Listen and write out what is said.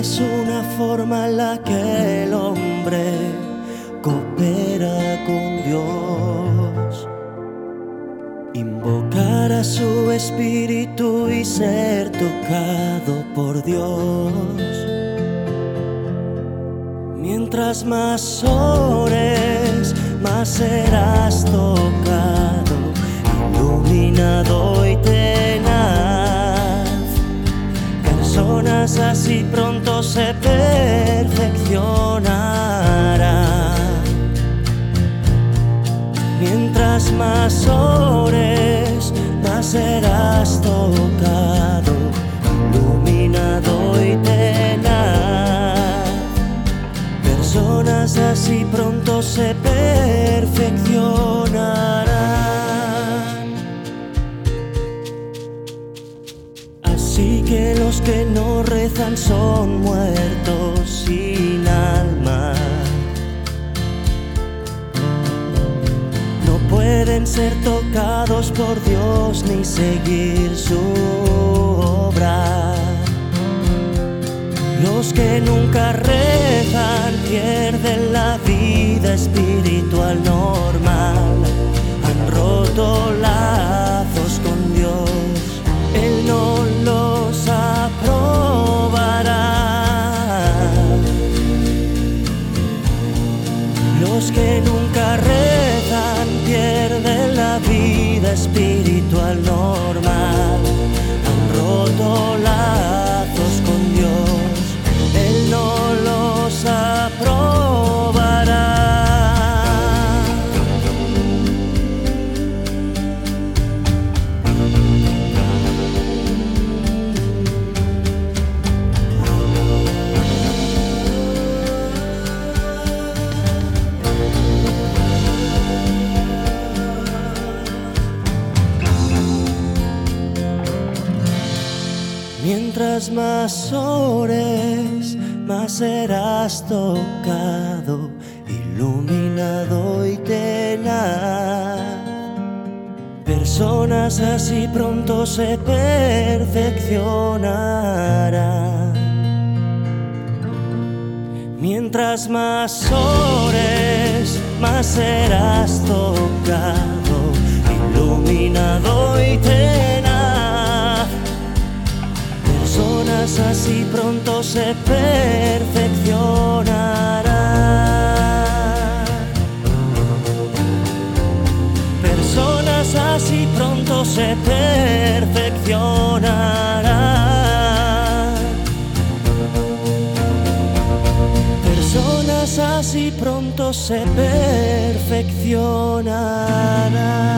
es una forma en la que el hombre coopera con Dios. Invocar a su espíritu y ser tocado por Dios. Mientras más ores, Así pronto se perfeccionarán. Mientras más ores, más serás tocado, iluminado y tenaz. Personas así pronto se perfeccionarán. Los que no rezan son muertos sin alma. No pueden ser tocados por Dios ni seguir su obra. Los que nunca rezan pierden la vida espiritual normal. Han roto lazos vida espiritual Mientras más ores, más serás tocado, iluminado y tenaz. Personas así pronto se perfeccionarán. Mientras más ores, más serás tocado, iluminado y tenaz. Así pronto se perfeccionarán. Personas así pronto se perfeccionarán. Personas así pronto se perfeccionarán.